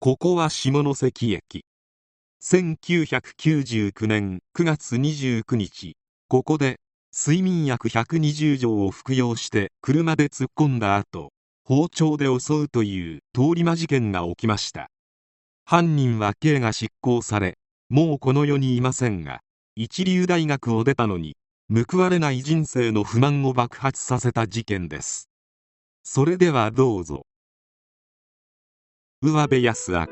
ここは下関駅。1999年9月29日。ここで睡眠薬120錠を服用して車で突っ込んだ後包丁で襲うという通り魔事件が起きました。犯人は刑が執行されもうこの世にいませんが一流大学を出たのに報われない人生の不満を爆発させた事件です。それではどうぞ。上部康明。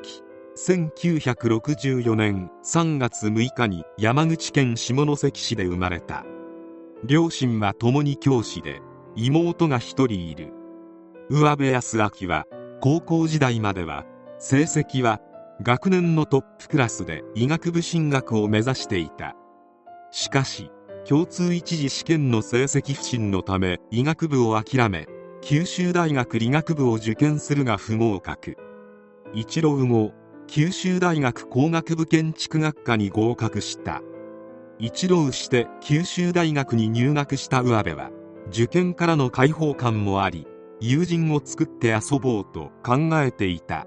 1964年3月6日に山口県下関市で生まれた。両親は共に教師で妹が一人いる。上部康明は高校時代までは成績は学年のトップクラスで医学部進学を目指していた。しかし共通一次試験の成績不振のため医学部を諦め九州大学理学部を受験するが不合格。一浪後九州大学工学部建築学科に合格した。一浪して九州大学に入学した上部は受験からの解放感もあり友人を作って遊ぼうと考えていた。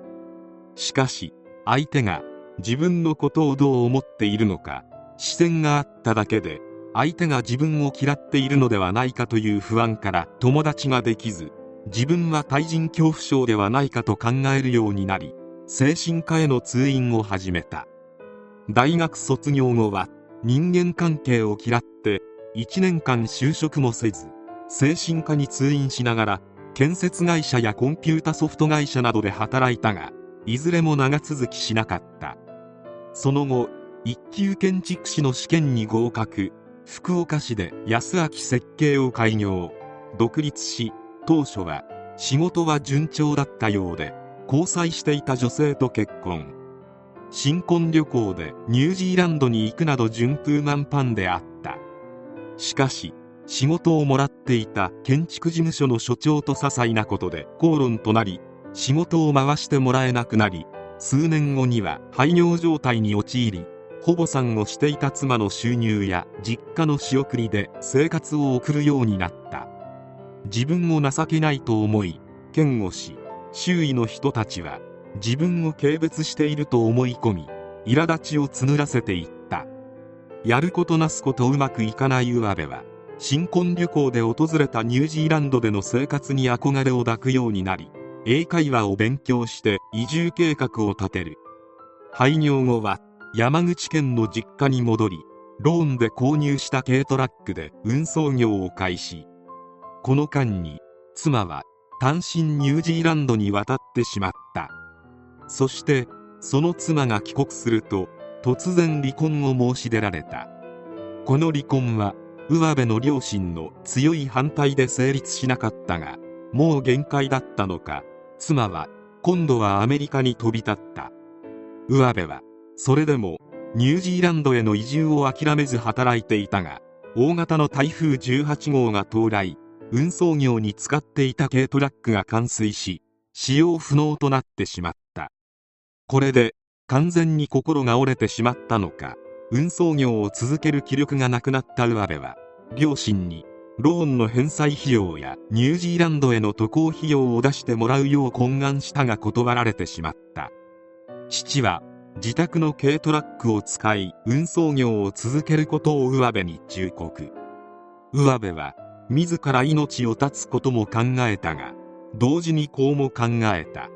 しかし相手が自分のことをどう思っているのか視線があっただけで相手が自分を嫌っているのではないかという不安から友達ができず自分は対人恐怖症ではないかと考えるようになり精神科への通院を始めた。大学卒業後は人間関係を嫌って1年間就職もせず精神科に通院しながら建設会社やコンピュータソフト会社などで働いたがいずれも長続きしなかった。その後一級建築士の試験に合格。福岡市で安明設計を開業。独立し当初は仕事は順調だったようで交際していた女性と結婚。新婚旅行でニュージーランドに行くなど順風満帆であった。しかし仕事をもらっていた建築事務所の所長と些細なことで口論となり仕事を回してもらえなくなり数年後には廃業状態に陥り保母さんをしていた妻の収入や実家の仕送りで生活を送るようになった。自分を情けないと思い嫌悪し周囲の人たちは自分を軽蔑していると思い込み苛立ちを募らせていった。やることなすことうまくいかない上部は新婚旅行で訪れたニュージーランドでの生活に憧れを抱くようになり英会話を勉強して移住計画を立てる。廃業後は山口県の実家に戻りローンで購入した軽トラックで運送業を開始。この間に妻は単身ニュージーランドに渡ってしまった。そしてその妻が帰国すると突然離婚を申し出られた。この離婚は上部の両親の強い反対で成立しなかったがもう限界だったのか妻は今度はアメリカに飛び立った。上部はそれでもニュージーランドへの移住を諦めず働いていたが大型の台風18号が到来。運送業に使っていた軽トラックが冠水し使用不能となってしまった。これで完全に心が折れてしまったのか運送業を続ける気力がなくなった上部は両親にローンの返済費用やニュージーランドへの渡航費用を出してもらうよう懇願したが断られてしまった。父は自宅の軽トラックを使い運送業を続けることを上部に忠告。上部は自ら命を絶つことも考えたが同時にこうも考えた。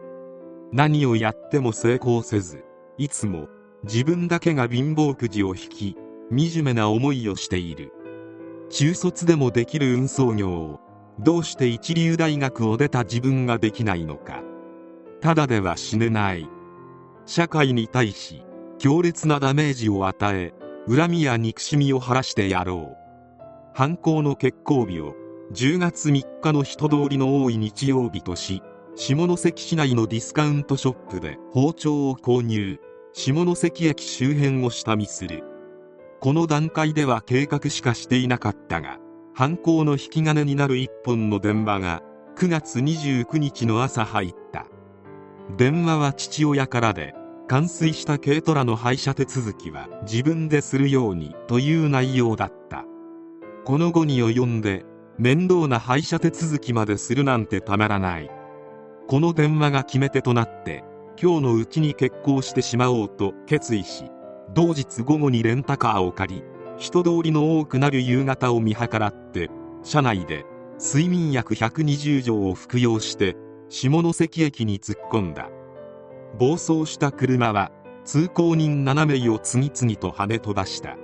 何をやっても成功せずいつも自分だけが貧乏くじを引き惨めな思いをしている。中卒でもできる運送業をどうして一流大学を出た自分ができないのか。ただでは死ねない。社会に対し強烈なダメージを与え恨みや憎しみを晴らしてやろう。犯行の決行日を10月3日の人通りの多い日曜日とし下関市内のディスカウントショップで包丁を購入。下関駅周辺を下見する。この段階では計画しかしていなかったが犯行の引き金になる一本の電話が9月29日の朝入った。電話は父親からで冠水した軽トラの廃車手続きは自分でするようにという内容だった。この後に及んで面倒な廃車手続きまでするなんてたまらない。この電話が決め手となって今日のうちに決行してしまおうと決意し同日午後にレンタカーを借り人通りの多くなる夕方を見計らって車内で睡眠薬120錠を服用して下関駅に突っ込んだ。暴走した車は通行人7名を次々と跳ね飛ばした。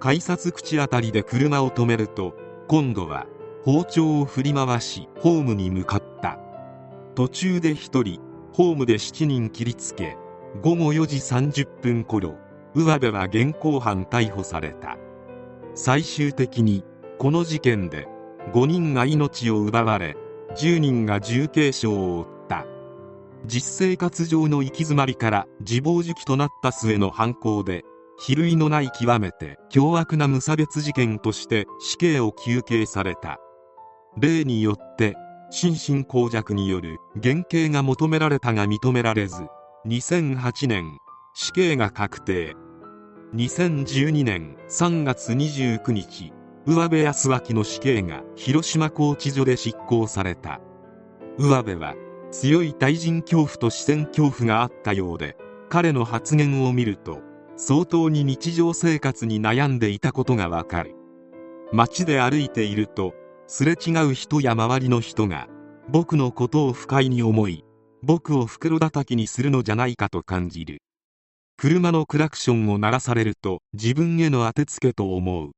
改札口あたりで車を止めると今度は包丁を振り回しホームに向かった。途中で1人ホームで7人切りつけ午後4時30分頃上部は現行犯逮捕された。最終的にこの事件で5人が命を奪われ10人が重軽傷を負った。実生活上の行き詰まりから自暴自棄となった末の犯行で比類のない極めて凶悪な無差別事件として死刑を求刑された。例によって心神耗弱による減刑が求められたが認められず2008年死刑が確定。2012年3月29日上部康明の死刑が広島拘置所で執行された。上部は強い対人恐怖と視線恐怖があったようで彼の発言を見ると相当に日常生活に悩んでいたことがわかる。街で歩いているとすれ違う人や周りの人が僕のことを不快に思い僕を袋叩きにするのじゃないかと感じる。車のクラクションを鳴らされると自分への当てつけと思う。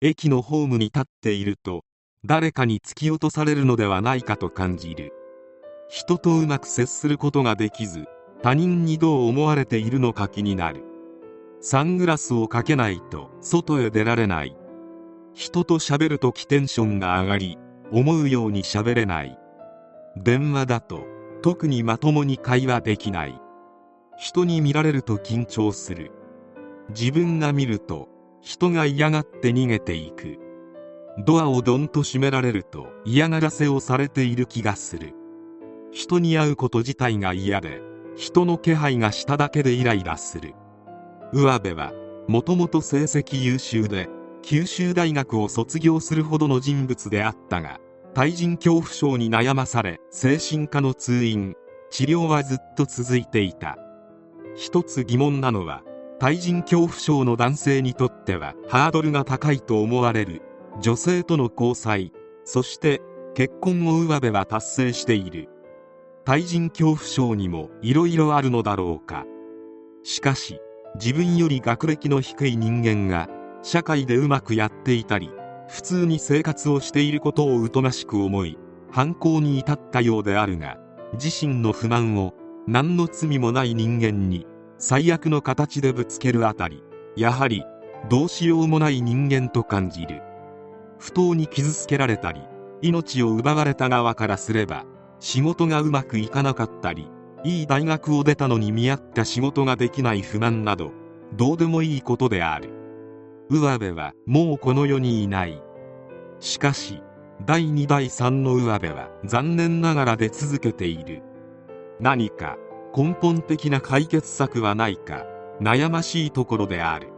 駅のホームに立っていると誰かに突き落とされるのではないかと感じる。人とうまく接することができず他人にどう思われているのか気になる。サングラスをかけないと外へ出られない。人と喋るときテンションが上がり思うように喋れない。電話だと特にまともに会話できない。人に見られると緊張する。自分が見ると人が嫌がって逃げていく。ドアをドンと閉められると嫌がらせをされている気がする。人に会うこと自体が嫌で人の気配がしただけでイライラする。上部はもともと成績優秀で九州大学を卒業するほどの人物であったが対人恐怖症に悩まされ精神科の通院治療はずっと続いていた。一つ疑問なのは対人恐怖症の男性にとってはハードルが高いと思われる女性との交際そして結婚を上部は達成している。対人恐怖症にも色々あるのだろうか。しかし自分より学歴の低い人間が社会でうまくやっていたり普通に生活をしていることを疎ましく思い犯行に至ったようであるが自身の不満を何の罪もない人間に最悪の形でぶつけるあたりやはりどうしようもない人間と感じる。不当に傷つけられたり命を奪われた側からすれば仕事がうまくいかなかったりいい大学を出たのに見合った仕事ができない不満などどうでもいいことである。上部はもうこの世にいない。しかし第2第3の上部は残念ながら出続けている。何か根本的な解決策はないか悩ましいところである。